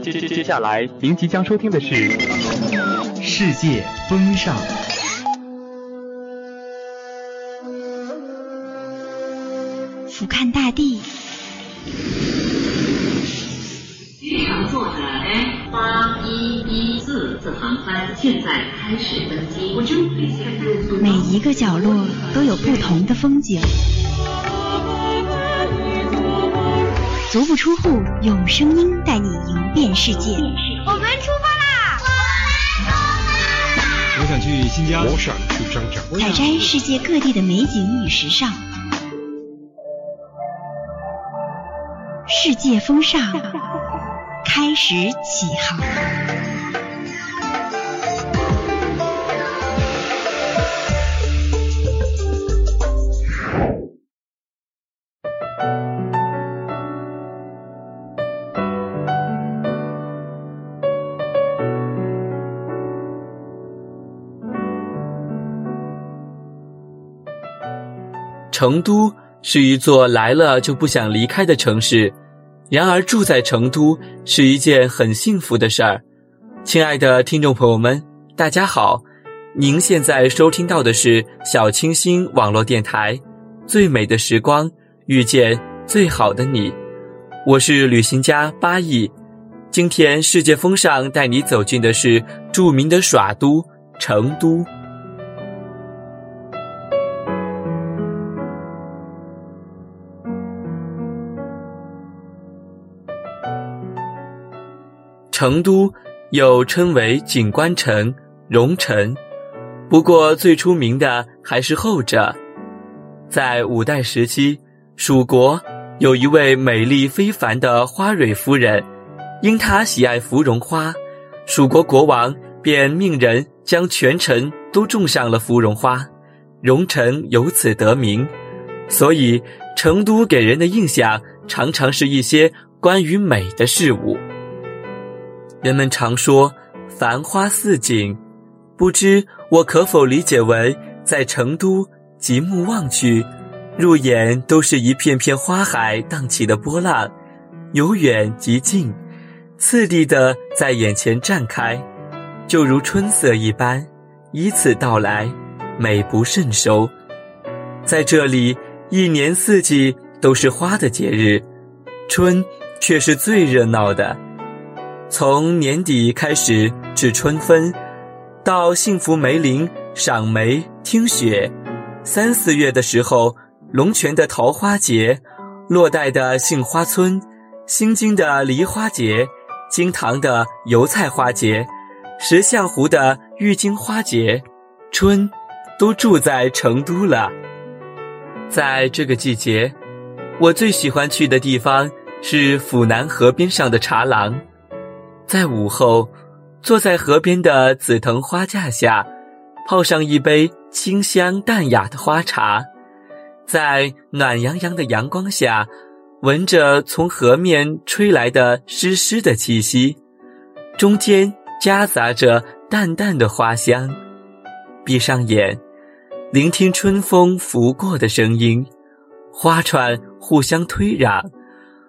接接接下来，您即将收听的是《世界风尚》。俯瞰大地，机场坐着 F 八一一四次航班现在开始登机。每一个角落都有不同的风景。足不出户，用声音带你游遍世界。我们出发啦！我想去新疆，我想去张家。采摘世界各地的美景与时尚。世界风尚开始起航。成都是一座来了就不想离开的城市，然而住在成都是一件很幸福的事儿。亲爱的听众朋友们，大家好，您现在收听到的是小清新网络电台《最美的时光遇见最好的你》，我是旅行家八亿。今天世界风尚带你走进的是著名的耍都成都。成都又称为景观城、蓉城，不过最出名的还是后者。在五代时期，蜀国有一位美丽非凡的花蕊夫人，因她喜爱芙蓉花，蜀国国王便命人将全城都种上了芙蓉花，蓉城由此得名。所以，成都给人的印象常常是一些关于美的事物。人们常说“繁花似锦”，不知我可否理解为，在成都极目望去，入眼都是一片片花海荡起的波浪，由远及近，次第的在眼前绽开，就如春色一般，依次到来，美不胜收。在这里，一年四季都是花的节日，春却是最热闹的。从年底开始至春分，到幸福梅林赏梅听雪；三四月的时候，龙泉的桃花节，洛带的杏花村，新津的梨花节，金堂的油菜花节，石象湖的郁金花节，春都住在成都了。在这个季节，我最喜欢去的地方是府南河边上的茶廊。在午后，坐在河边的紫藤花架下，泡上一杯清香淡雅的花茶，在暖洋洋的阳光下，闻着从河面吹来的湿湿的气息，中间夹杂着淡淡的花香。闭上眼，聆听春风拂过的声音，花串互相推攘，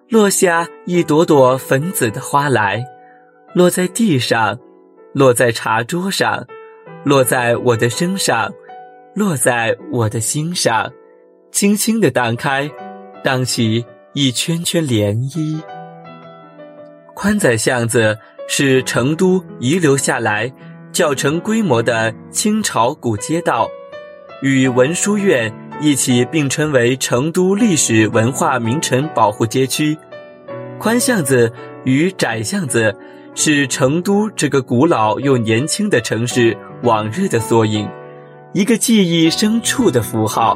落下一朵朵粉紫的花来。落在地上，落在茶桌上，落在我的身上，落在我的心上，轻轻地荡开，荡起一圈圈涟漪。宽窄巷子是成都遗留下来较成规模的清朝古街道，与文殊院一起并称为成都历史文化名城保护街区。宽巷子与窄巷子。是成都这个古老又年轻的城市往日的缩影，一个记忆深处的符号。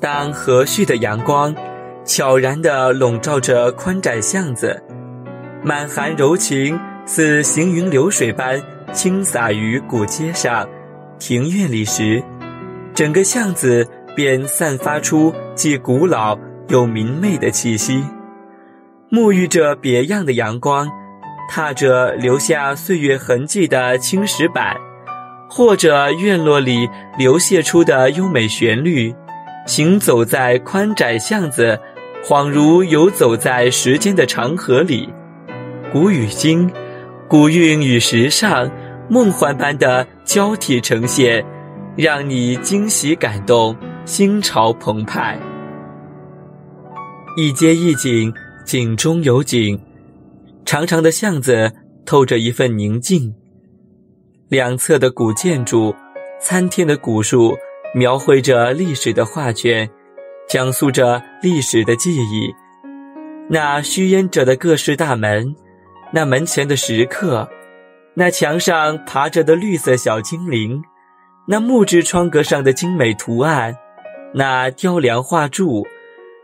当和煦的阳光悄然地笼罩着宽窄巷子，满含柔情似行云流水般倾洒于古街上、庭院里时。整个巷子便散发出既古老又明媚的气息，沐浴着别样的阳光，踏着留下岁月痕迹的青石板，或者院落里流泻出的优美旋律，行走在宽窄巷子，恍如游走在时间的长河里，古与今，古韵与时尚，梦幻般的交替呈现，让你惊喜感动，心潮澎湃。一街一景，景中有景，长长的巷子透着一份宁静。两侧的古建筑，参天的古树，描绘着历史的画卷，讲述着历史的记忆。那虚掩着的各式大门，那门前的石刻，那墙上爬着的绿色小精灵，那木质窗格上的精美图案，那雕梁画柱。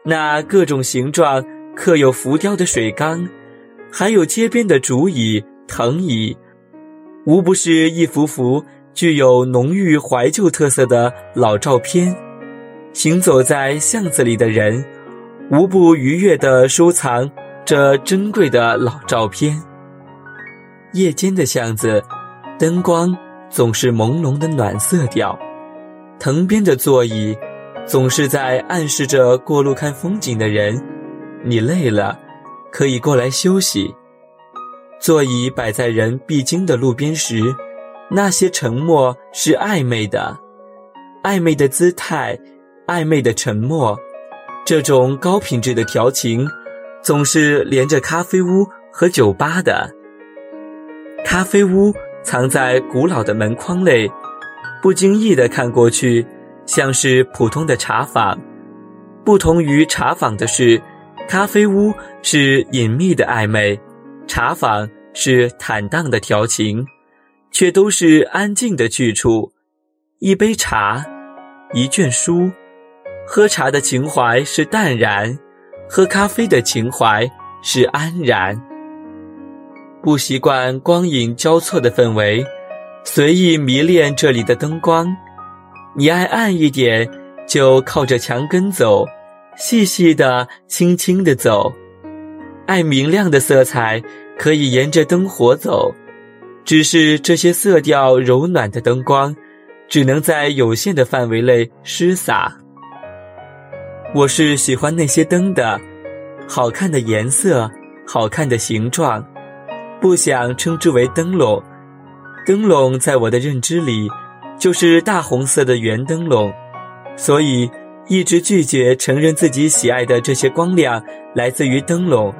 那各种形状刻有浮雕的水缸，还有街边的竹椅、藤椅，无不是一幅幅具有浓郁怀旧特色的老照片。行走在巷子里的人，无不愉悦地收藏这珍贵的老照片。夜间的巷子，灯光总是朦胧的暖色调，藤边的座椅。总是在暗示着过路看风景的人，你累了，可以过来休息。座椅摆在人必经的路边时，那些沉默是暧昧的，暧昧的姿态，暧昧的沉默。这种高品质的调情，总是连着咖啡屋和酒吧的。咖啡屋藏在古老的门框内，不经意地看过去。像是普通的茶坊，不同于茶坊的是，咖啡屋是隐秘的暧昧，茶坊是坦荡的调情，却都是安静的去处。一杯茶，一卷书，喝茶的情怀是淡然，喝咖啡的情怀是安然。不习惯光影交错的氛围，随意迷恋这里的灯光。你爱暗一点，就靠着墙根走，细细的、轻轻的走；爱明亮的色彩，可以沿着灯火走。只是这些色调柔暖的灯光，只能在有限的范围内施洒。我是喜欢那些灯的，好看的颜色，好看的形状，不想称之为灯笼。灯笼在我的认知里。就是大红色的圆灯笼，所以一直拒绝承认自己喜爱的这些光亮来自于灯笼，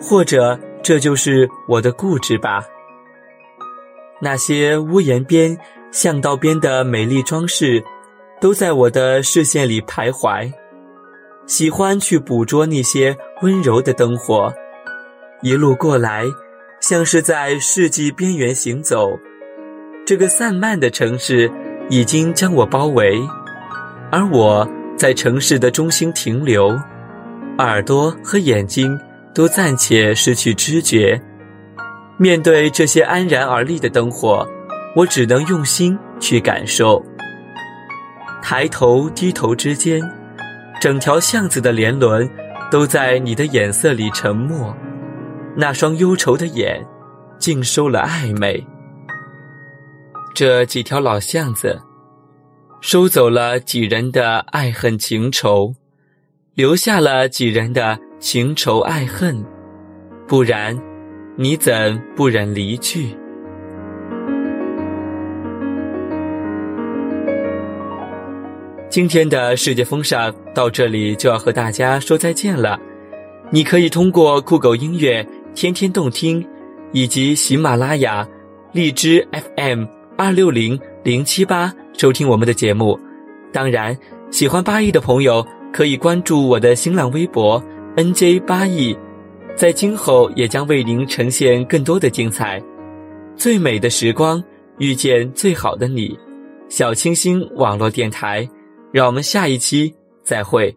或者这就是我的固执吧。那些屋檐边、巷道边的美丽装饰，都在我的视线里徘徊，喜欢去捕捉那些温柔的灯火。一路过来，像是在世纪边缘行走。这个散漫的城市已经将我包围，而我在城市的中心停留，耳朵和眼睛都暂且失去知觉。面对这些安然而立的灯火，我只能用心去感受。抬头低头之间，整条巷子的连轮都在你的眼色里沉默，那双忧愁的眼，尽收了暧昧。这几条老巷子，收走了几人的爱恨情仇，留下了几人的情仇爱恨，不然，你怎不忍离去？今天的世界风尚到这里就要和大家说再见了。你可以通过酷狗音乐、天天动听，以及喜马拉雅、荔枝 FM。二六零零七八收听我们的节目，当然喜欢八亿的朋友可以关注我的新浪微博 nj 八亿，在今后也将为您呈现更多的精彩。最美的时光遇见最好的你，小清新网络电台，让我们下一期再会。